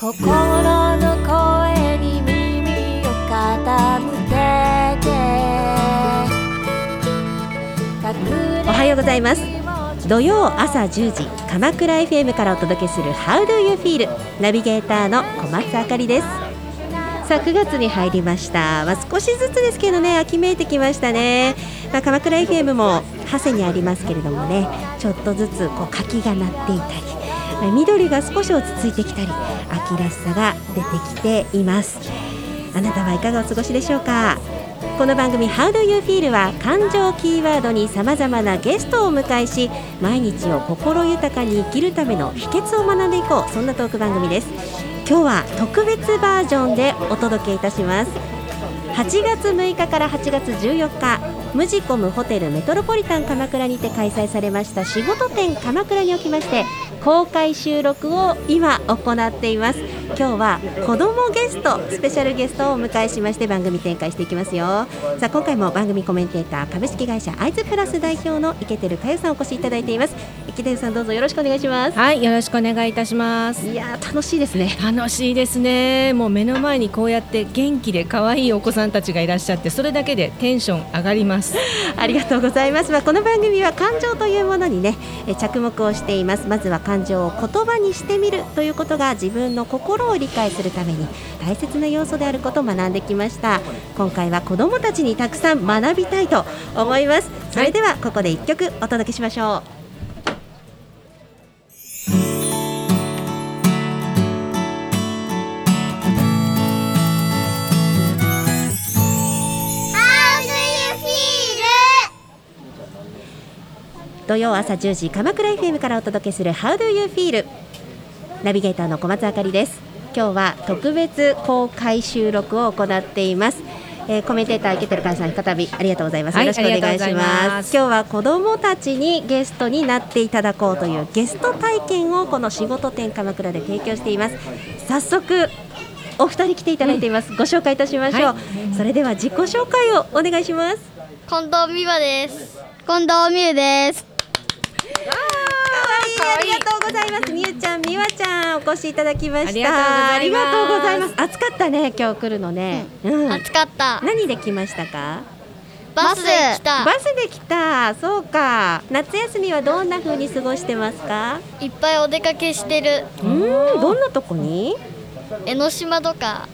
心の声に耳を傾けて。おはようございます。土曜朝10時鎌倉 FM からお届けする How do you feel? ナビゲーターの小松あかりです。さあ9月に入りました、まあ、少しずつですけどね秋めいてきましたね、まあ、鎌倉 FM も長谷にありますけれどもねちょっとずつこう柿が鳴っていたり緑が少し落ち着いてきたり秋らしさが出てきています。あなたはいかがお過ごしでしょうか？この番組 How do you feel は感情キーワードにさまざまなゲストをお迎えし毎日を心豊かに生きるための秘訣を学んでいこうそんなトーク番組です。今日は特別バージョンでお届けいたします。8月6日から8月14日ムジコムホテルメトロポリタン鎌倉にて開催されました仕事展鎌倉におきまして公開収録を今行っています。今日は子どもゲストスペシャルゲストをお迎えしまして番組展開していきますよさあ今回も番組コメンテーター株式会社アイズプラス代表の池照佳代さんお越しいただいています池照さんどうぞよろしくお願いしますはい、よろしくお願いいたします。いやー楽しいですね楽しいですね。もう目の前にこうやって元気で可愛いお子さんたちがいらっしゃって、それだけでテンション上がります。ありがとうございます。まあ、この番組は感情というものにね、え着目をしています。まずは感情を言葉にしてみるということが自分の心を理解するために大切な要素であることを学んできました。今回は子どもたちにたくさん学びたいと思います。それではここで一曲お届けしましょう。土曜朝10時鎌倉 FM からお届けする How do you feel ナビゲーターの小松あかりです今日は特別公開収録を行っています、えーコメンテーター池照香さん再びありがとうございます、はいよろしくお願いしまます。す今日は子どもたちにゲストになっていただこうというゲスト体験をこの仕事展鎌倉で提供しています。早速お二人来ていただいています、ご紹介いたしましょう、はそれでは自己紹介をお願いします。近藤美和です。近藤美優です。ありがとうございます。みゆちゃん、みわちゃん、お越しいただきました。ありがとうございます。暑かったね、今日来るのね。うん。暑かった。何で来ましたか？バスで来た。バスで来た。そうか。夏休みはどんな風に過ごしてますか？いっぱいお出かけしてる。うん、どんなとこに？江ノ島とか。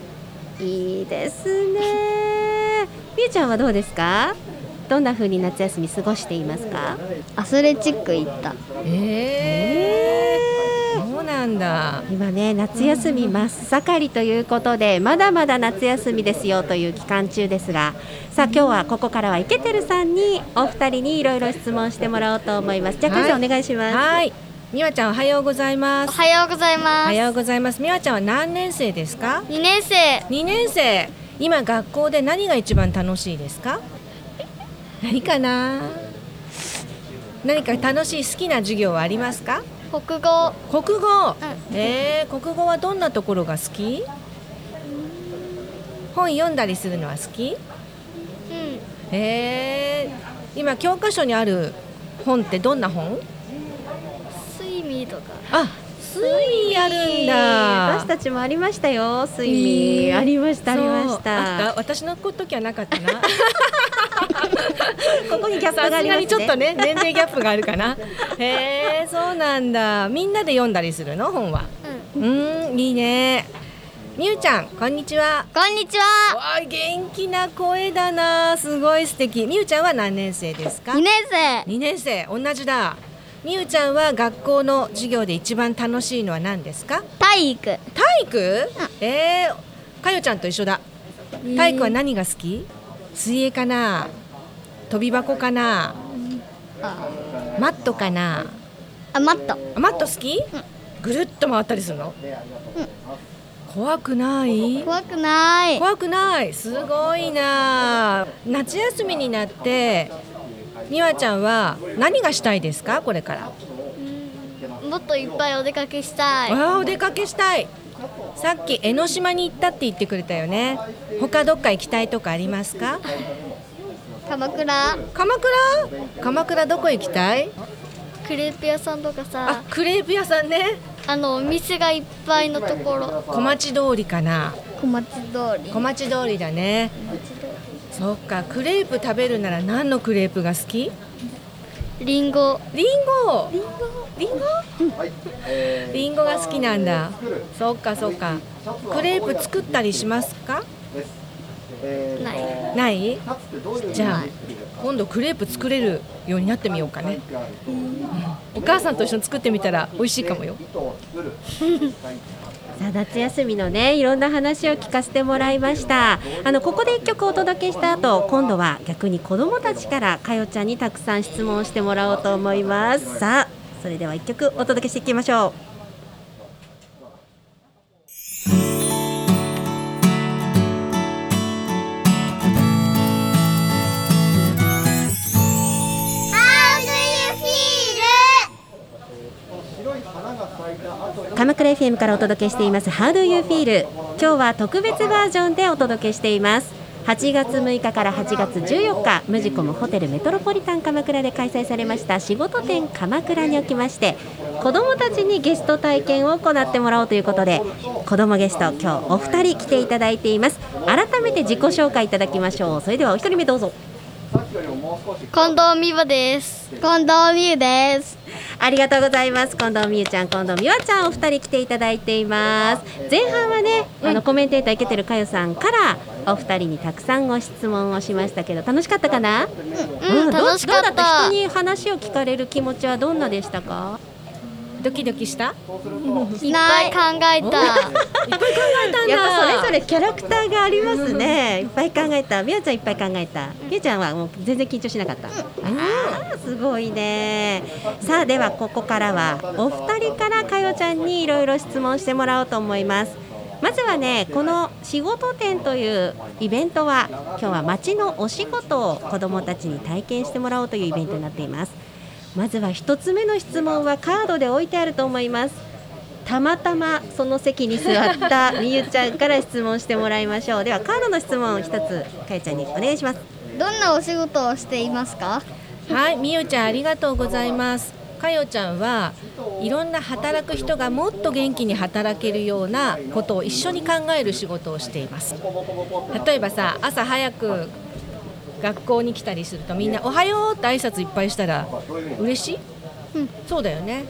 いいですね。みゆちゃんはどうですか？どんな風に夏休み過ごしていますか？アスレチック行った。ええー、そうなんだ。今ね夏休み真っ盛りということでまだまだ夏休みですよという期間中ですがさあ今日はここからは池照さんにお二人にいろいろ質問してもらおうと思いますじゃあはいカズさんお願いしますはい。みわちゃんおはようございまおす。はようございおます。はようございます。みわちゃんは何年生ですか？二年生。二年生。今学校で何が一番楽しいですか？何かな？何か楽しい好きな授業はありますか？国語。国語？うえー、国語はどんなところが好き？本読んだりするのは好き？うん。えー、今教科書にある本ってどんな本？スイミーとか。あ、スイミーあるんだ。私たちもありましたよスイミー、ありましたありました私の時はなかったな。ここにギャップがありますねちょっとね年齢ギャップがあるかな。へえ、そうなんだ。みんなで読んだりするの？本は。うん。うーん、いいね。みゆちゃん、こんにちは。こんにちは。わあ、元気な声だな。すごい素敵。みゆちゃんは何年生ですか？二？年生。二年生、同じだ。みゆちゃんは学校の授業で一番楽しいのは何ですか？体育。体育？えー、かよちゃんと一緒だ。体育は何が好き？水泳かな？飛び箱かな？あ、マットかな？あマット。あマット好き？ぐるっと回ったりするの？怖くない？怖くない。怖くない？すごいな。夏休みになって、みわちゃんは何がしたいですか？これから。もっといっぱいお出かけしたい。わあお出かけしたいさっき江ノ島に行ったって言ってくれたよね他どっか行きたいとかありますか？鎌倉。鎌倉？鎌倉どこ行きたい？クレープ屋さんとかあさ。クレープ屋さんね。あのお店がいっぱいのところ。小町通りかな。小町通り。小町通りだね。そっかクレープ食べるなら何のクレープが好き？りんごリンゴ。リンゴ。リンゴ？リンゴが好きなんだ。そっかそっか。クレープ作ったりしますか？ない。ない？じゃあ今度クレープ作れるようになってみようかね、うん。お母さんと一緒に作ってみたら美味しいかもよ。さあ夏休みのねいろんな話を聞かせてもらいました。あのここで一曲お届けした後今度は逆に子どもたちからかよちゃんにたくさん質問してもらおうと思います。さあそれでは一曲お届けしていきましょう FM からお届けしています。How do you feel? 今日は特別バージョンでお届けしています。8月6日から8月14日ムジコムホテルメトロポリタン鎌倉で開催されました仕事展鎌倉におきまして子どもたちにゲスト体験を行ってもらおうということで子どもゲスト今日お二人来ていただいています。改めて自己紹介いただきましょう。それではお一人目どうぞ。近藤美和です。近藤美優です。ありがとうございます。近藤美優ちゃん近藤美和ちゃんお二人来ていただいています。前半はね、あのコメンテーター受けてるかよさんからお二人にたくさんご質問をしましたけど楽しかったかな、うん、ど楽しかった？人に話を聞かれる気持ちはどんなでしたか？ドキドキした？いっぱい考えたいっぱい考えたんだやっぱそれぞれキャラクターがありますね。いっぱい考えた。みやちゃんいっぱい考えた。みやちゃんはもう全然緊張しなかった。ああすごいね。さあではここからはお二人からかよちゃんにいろいろ質問してもらおうと思います。まずはねこの仕事展というイベントは今日は町のお仕事を子どもたちに体験してもらおうというイベントになっています。まずは一つ目の質問はカードで置いてあると思います。たまたまその席に座った みゆちゃんから質問してもらいましょうではカードの質問一つかよちゃんにお願いしますどんなお仕事をしていますか？はい、みゆちゃんありがとうございます。かよちゃんはいろんな働く人がもっと元気に働けるようなことを一緒に考える仕事をしています。例えばさ、朝早く学校に来たりするとみんなおはようって挨拶いっぱいしたら嬉しい？うんそうだよね。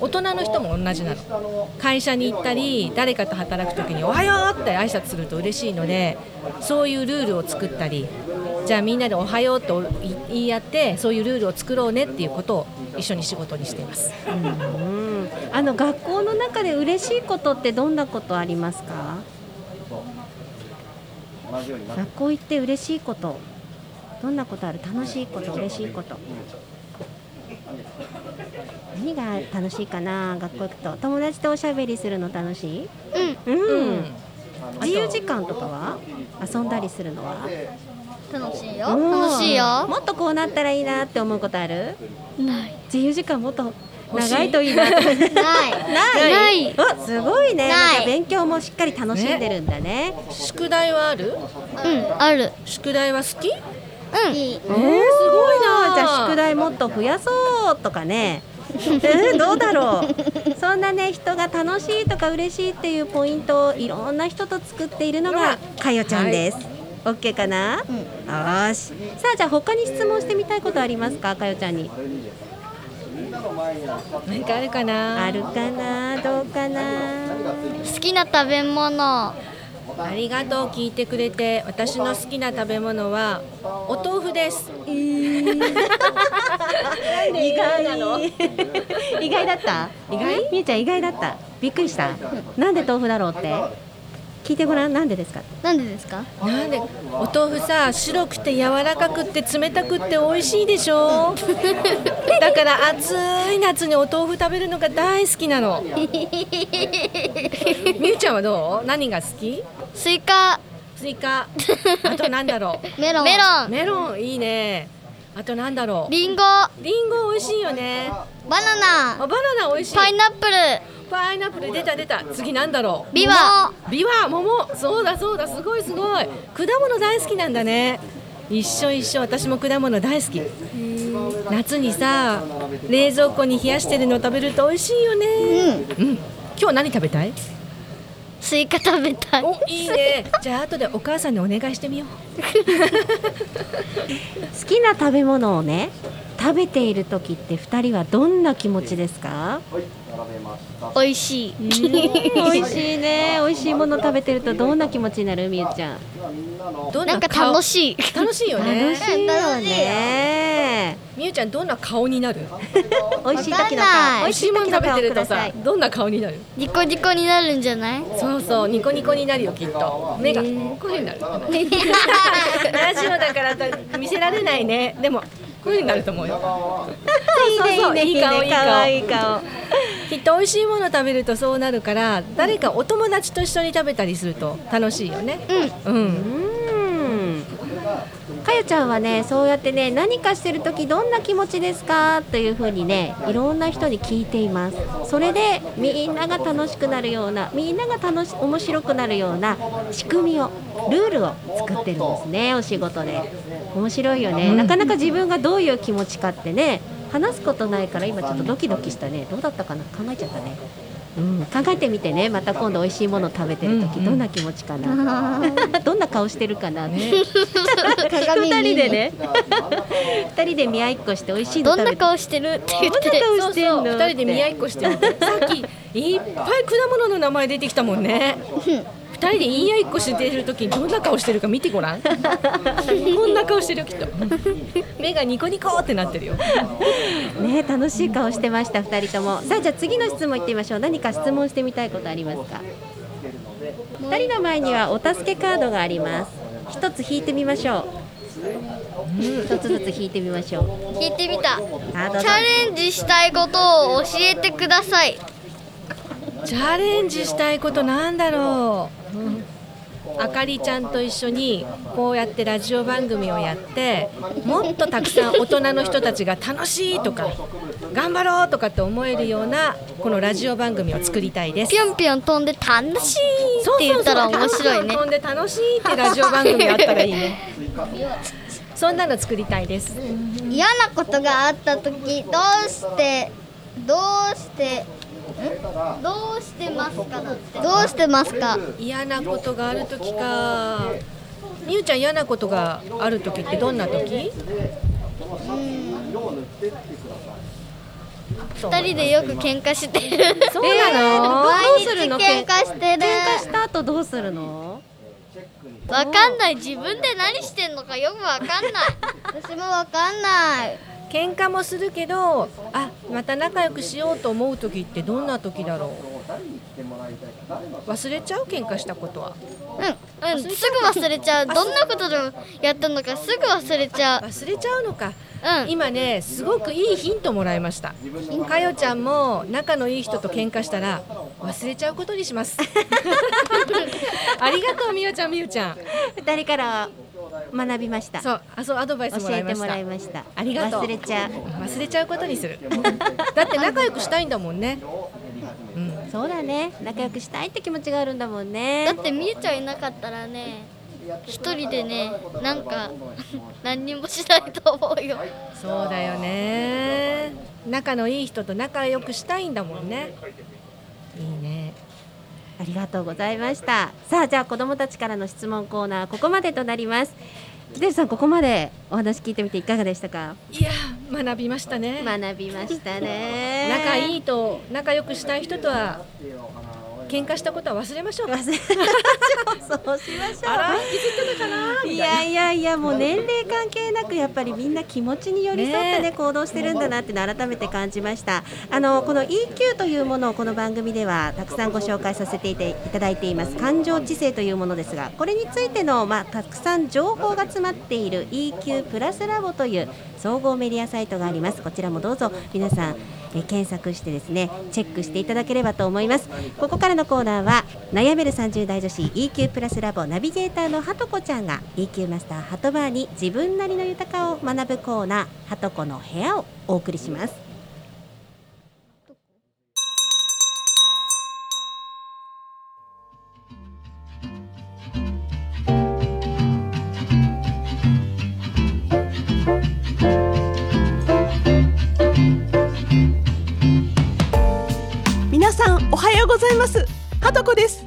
大人の人も同じなの。会社に行ったり誰かと働くときにおはようって挨拶すると嬉しいので、そういうルールを作ったり。じゃあみんなでおはようと言い合ってそういうルールを作ろうねっていうことを一緒に仕事にしています。うんあの学校の中で嬉しいことってどんなことありますか？学校行って嬉しいことどんなことある？楽しいこと嬉しいこと。何が楽しいかな？学校行くと。友達とおしゃべりするの楽しい？うん。うん、自由時間とかは？遊んだりするのは？楽しいよ。うん。楽しいよ。もっとこうなったらいいなって思うことある？ない。自由時間もっと長いといいな ない。ない。なすごいね。なんか勉強もしっかり楽しんでるんだね。宿題はある？うんある。宿題は好き？うん。いいえー、すごいな。じゃあ宿題もっと増やそうとかね。えーどうだろう。そんなね人が楽しいとか嬉しいっていうポイントをいろんな人と作っているのがかよちゃんです、オッケーかな、よーし。さあじゃあ他に質問してみたいことありますか？かよちゃんに。何かあるかな？あるかな？どうかな？好きな食べ物ありがとう聞いてくれて。私の好きな食べ物はお豆腐です。意外なの？意外だった？意外？みゆちゃん意外だった？びっくりした。なんで豆腐だろうって？聞いてごらん。なんでですか？なんでですか？なんで？お豆腐さ白くて柔らかくって冷たくって美味しいでしょ？だから暑い夏にお豆腐食べるのが大好きなの。みゆちゃんはどう？何が好き？スイカ。スイカ。あとなんだろ メロン。メロうメロン。いいね。あとなんだろう。リンゴ。リンゴ美味しいよね。バナナ。あバナナ美味しい。パイナップル。パイナップル。出た出た。次なんだろう。ビワ。ビワ桃。そうだそうだ。すごいすごい。果物大好きなんだね。一緒一緒。私も果物大好き。夏にさ冷蔵庫に冷やしてるの食べると美味しいよね。うん。今日何食べたい？スイカ食べたいお、いいね。じゃあ後でお母さんにお願いしてみよう。好きな食べ物をね食べている時って二人はどんな気持ちですか？美味しい。美味しいね。美味しいもの食べてるとどんな気持ちになる？みゆちゃん。どんなんか顔楽しい楽しいよね。楽。しいよね。みゆちゃんどんな顔になる？美味しい時の顔。美味しいもの食べてるとさどんな顔になる？ニコニコになるんじゃない？そうそう、ニコニコになるよきっと。目がこういう風になる。ラジオだからと見せられないね。でもこういう風になると思うよ。そうそいい顔いい可愛い顔。顔きっと美味しいもの食べるとそうなるから、誰かお友達と一緒に食べたりすると楽しいよね。うん。うん。うんかよちゃんはねそうやってね何かしてる時どんな気持ちですか？というふうにねいろんな人に聞いています。それでみんなが楽しくなるようなみんなが楽し面白くなるような仕組みをルールを作ってるんですねお仕事で。面白いよね、なかなか自分がどういう気持ちかってね話すことないから今ちょっとドキドキしたね。どうだったかな？考えちゃったねうん、考えてみてね。また今度美味しいもの食べてる時、うんうん。どんな気持ちかな。どんな顔してるかな ね、鏡二人でに。ね二人で見合いっこして美味しいのどんな顔してるって言って。どんな顔そうしてんのそ人で見合いっこしてる。さっきいっぱい果物の名前出てきたもんね。二人で言い合いっこしてる時にどんな顔してるか見てごらん。こんな顔してるよきっと。目がニコニコってなってるよ。ね楽しい顔してました二人とも。さあじゃあ次の質問いってみましょう。何か質問してみたいことありますか？二人の前にはお助けカードがあります。一つ引いてみましょう。一つずつ引いてみましょう。聞いてみた。チャレンジしたいことを教えてください。チャレンジしたいことなんだろう。うんあかりちゃんと一緒にこうやってラジオ番組をやってもっとたくさん大人の人たちが楽しいとか頑張ろうとかって思えるようなこのラジオ番組を作りたいですぴ。ょんぴょん飛んで楽しいって言ったら面白いね飛んで楽しいってラジオ番組あったらいいね。そんなの作りたいです。嫌なことがあった時どうしてどうしてんどうしてますか？だってどうしてますか？嫌なことがある時か。みゆちゃん嫌なことがある時ってどんな時？二人でよく喧嘩してる。そうなの？ど毎日喧嘩してる。喧嘩した後どうするの？わかんない。自分で何してんのかよくわかんない。私もわかんない喧嘩もするけどあまた仲良くしようと思う時ってどんな時だろう？忘れちゃう？喧嘩したことは？うん、うん、すぐ忘れちゃう。どんなことでもやったのか。すぐ忘れちゃう。忘れちゃうのか。うん。今ねすごくいいヒントもらいました。かよちゃんも仲のいい人と喧嘩したら忘れちゃうことにします。ありがとうみゆちゃんみゆちゃん。二人から学びました。そうあそうアドバイスも教えてもらいました。らいました。ありがとう。忘れちゃう。忘れちゃうことにする。だって仲良くしたいんだもんね。うん。そうだね。仲良くしたいって気持ちがあるんだもんね。だってみゆちゃんいなかったらね一人でねなんか 何にもしないと思うよ。そうだよね。仲のいい人と仲良くしたいんだもんね。いいねありがとうございました。さあじゃあ子どもたちからの質問コーナーここまでとなります。ジデルさんここまでお話聞いてみていかがでしたか？いや学びましたね。学びましたね。仲いいいと仲良くしたい人とは喧嘩したことは忘れましょう忘れましょう。そうしましょう。あら引きずってたかな？いやいやいやもう年齢関係なくやっぱりみんな気持ちに寄り添ってねね行動してるんだなって改めて感じました。あのこの EQ というものをこの番組ではたくさんご紹介させていていただいています。感情知性というものですがこれについてのまあたくさん情報が詰まっている EQ プラスラボという総合メディアサイトがあります。こちらもどうぞ皆さんえ検索してですねチェックしていただければと思います。ここからのコーナーは悩める30代女子 EQ プラスラボナビゲーターのはとこちゃんが EQ マスターハトバーに自分なりの豊かを学ぶコーナーはとこの部屋をお送りします。ます。はとこです。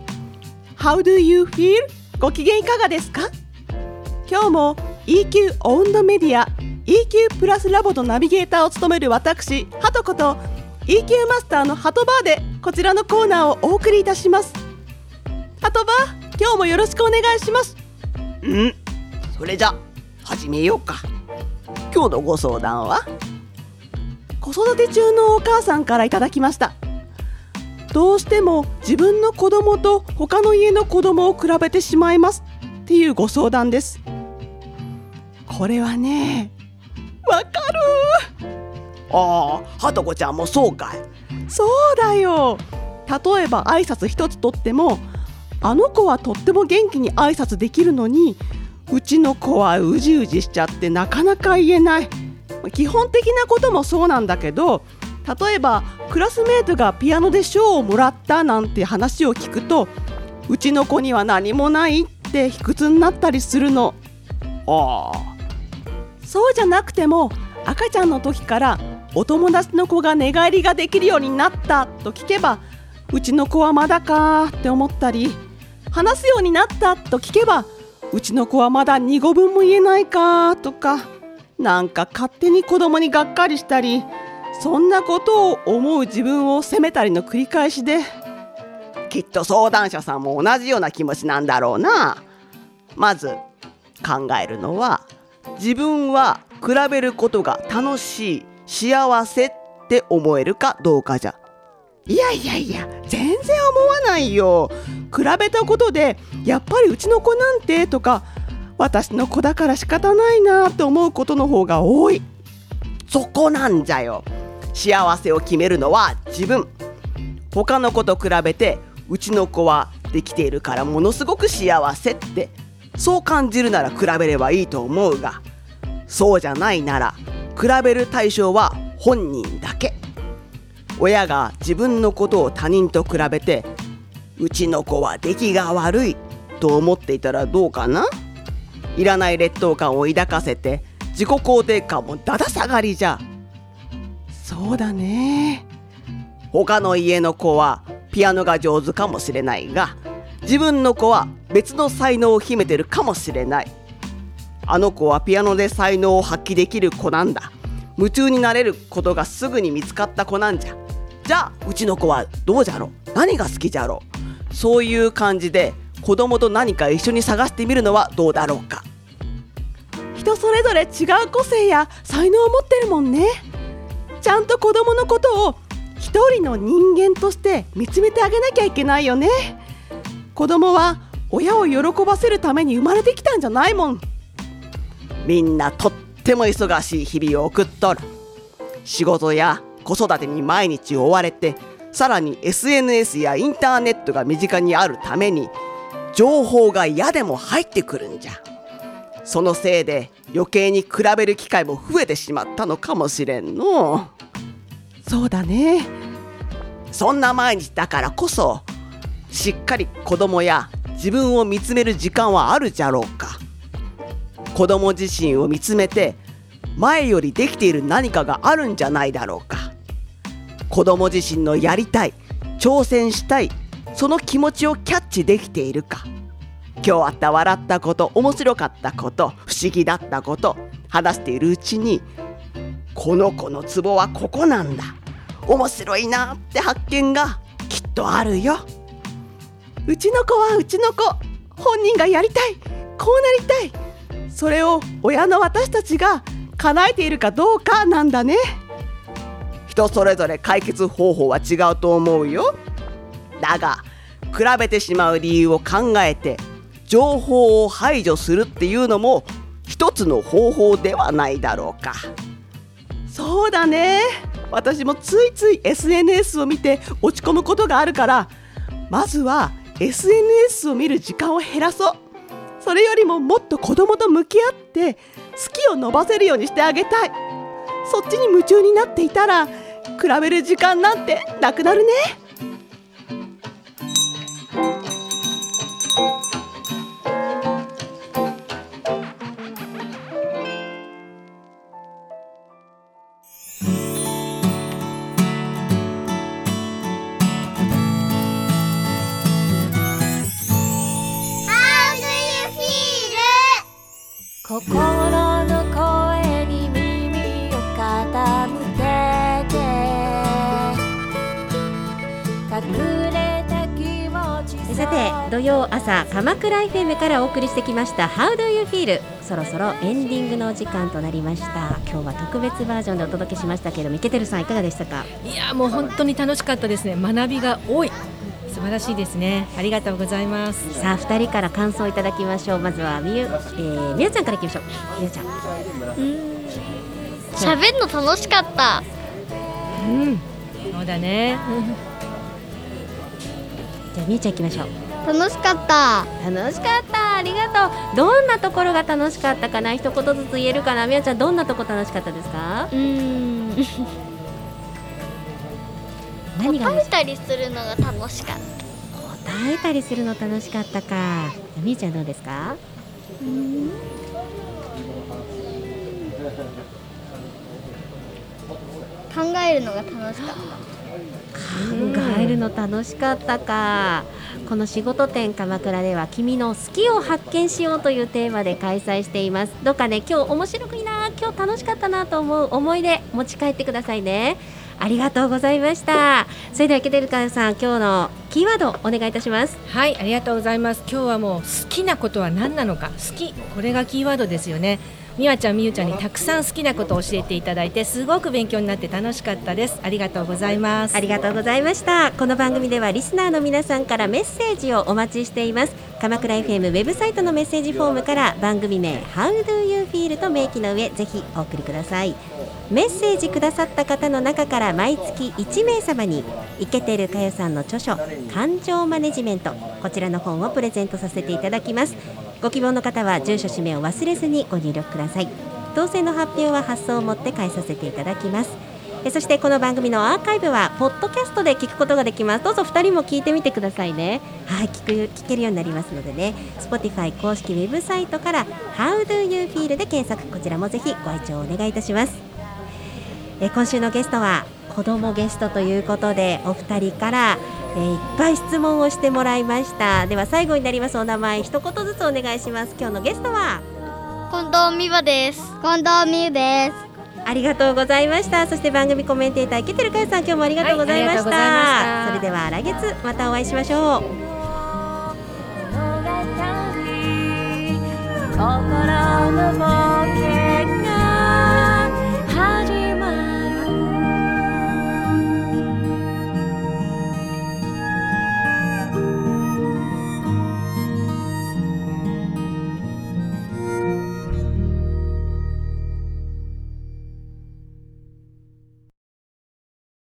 How do you feel? ご機嫌いかがですか？今日も EQ オウンドメディア EQ プラスラボのナビゲーターを務める私はとこと EQ マスターのハトバーでこちらのコーナーをお送りいたします。ハトバー今日もよろしくお願いします。うん。それじゃ始めようか。今日のご相談は？子育て中のお母さんからいただきましたどうしても自分の子供と他の家の子供を比べてしまいますっていうご相談です。これはねわかる。ああはとこちゃんもそうかい。そうだよ。例えば挨拶一つとってもあの子はとっても元気に挨拶できるのにうちの子はうじうじしちゃってなかなか言えない。基本的なこともそうなんだけど例えばクラスメートがピアノで賞をもらったなんて話を聞くとうちの子には何もないって卑屈になったりするの。ああ。そうじゃなくても赤ちゃんの時からお友達の子が寝返りができるようになったと聞けばうちの子はまだかって思ったり話すようになったと聞けばうちの子はまだ2語分も言えないかとかなんか勝手に子供にがっかりしたりそんなことを思う自分を責めたりの繰り返しできっと相談者さんも同じような気持ちなんだろうな。まず考えるのは自分は比べることが楽しい幸せって思えるかどうかじゃ。いやいやいや全然思わないよ。比べたことでやっぱりうちの子なんてとか私の子だから仕方ないなって思うことの方が多い。そこなんじゃよ。幸せを決めるのは自分。他の子と比べてうちの子はできているからものすごく幸せってそう感じるなら比べればいいと思うがそうじゃないなら比べる対象は本人だけ。親が自分のことを他人と比べてうちの子は出来が悪いと思っていたらどうかな？いらない劣等感を抱かせて自己肯定感もだだ下がりじゃ。そうだね。他の家の子はピアノが上手かもしれないが自分の子は別の才能を秘めてるかもしれない。あの子はピアノで才能を発揮できる子なんだ。夢中になれることがすぐに見つかった子なんじゃ。じゃあうちの子はどうじゃろう？何が好きじゃろう？そういう感じで子供と何か一緒に探してみるのはどうだろうか。人それぞれ違う個性や才能を持ってるもんねちゃんと子供のことを一人の人間として見つめてあげなきゃいけないよね。子供は親を喜ばせるために生まれてきたんじゃないもん。みんなとっても忙しい日々を送っとる。仕事や子育てに毎日追われてさらに SNS やインターネットが身近にあるために情報が嫌でも入ってくるんじゃ。そのせいで余計に比べる機会も増えてしまったのかもしれんの。そうだね。そんな毎日だからこそしっかり子供や自分を見つめる時間はあるじゃろうか。子供自身を見つめて前よりできている何かがあるんじゃないだろうか。子供自身のやりたい挑戦したいその気持ちをキャッチできているか今日あった笑ったこと面白かったこと不思議だったこと話しているうちにこの子のツボはここなんだ。面白いなって発見がきっとあるよ。うちの子はうちの子本人がやりたい。こうなりたい。それを親の私たちが叶えているかどうかなんだね。人それぞれ解決方法は違うと思うよ。だが比べてしまう理由を考えて情報を排除するっていうのも一つの方法ではないだろうか。そうだね。私もついつい SNS を見て落ち込むことがあるからまずは SNS を見る時間を減らそう。それよりももっと子供と向き合って好きを伸ばせるようにしてあげたい。そっちに夢中になっていたら比べる時間なんてなくなるね。朝鎌倉 FM からお送りしてきました How do you feel? そろそろエンディングのお時間となりました。今日は特別バージョンでお届けしましたけどミケテルさんいかがでしたか？いやもう本当に楽しかったですね。学びが多い。素晴らしいですね。ありがとうございます。さあ二人から感想をいただきましょう。まずはみゆ、えー、みゆちゃんからいきましょう。みゆちゃん。喋るの楽しかった。うん。そうだね。じゃあみゆちゃんいきましょう楽しかった。楽しかった。ありがとう。どんなところが楽しかったかな？一言ずつ言えるかな？みゆちゃんどんなとこ楽しかったですか？うーん。何 が答えたりするのが楽しかっ答えたりするの楽しかったか。みゆちゃんどうですか？た 考えるのが楽しかっ考えるの楽しかったか。この仕事展鎌倉では君の好きを発見しようというテーマで開催しています。どうかね今日面白くいいな。今日楽しかったなと思う思い出持ち帰ってくださいね。ありがとうございました。それでは池テルさん今日のキーワードお願いいたします。はいありがとうございます。今日はもう好きなことは何なのか。好きこれがキーワードですよね。みわちゃんみゆちゃんにたくさん好きなことを教えていただいてすごく勉強になって楽しかったです。ありがとうございます。ありがとうございました。この番組ではリスナーの皆さんからメッセージをお待ちしています。鎌倉 FM ウェブサイトのメッセージフォームから番組名 How do you feel と明記の上ぜひお送りください。メッセージくださった方の中から毎月1名様にイケてるかよさんの著書感情マネジメントこちらの本をプレゼントさせていただきます。ご希望の方は住所氏名を忘れずにご入力ください。当選の発表は発送をもって返させていただきます。えそしてこの番組のアーカイブはポッドキャストで聞くことができます。どうぞ2人も聞いてみてくださいね。はい聞く聞けるようになりますのでね。Spotify 公式ウェブサイトから How do you feel で検索こちらもぜひご愛聴お願いいたします。え今週のゲストは子供ゲストということでお二人から、えーいっぱい質問をしてもらいました。では最後になりますお名前一言ずつお願いします。今日のゲストは？た近藤美和です。近藤美優です。ありがとうございました。そして番組コメンテーター池てるかよさん今日もありがとうございました,、はいそれでは来月またお会いしましょう。心のボ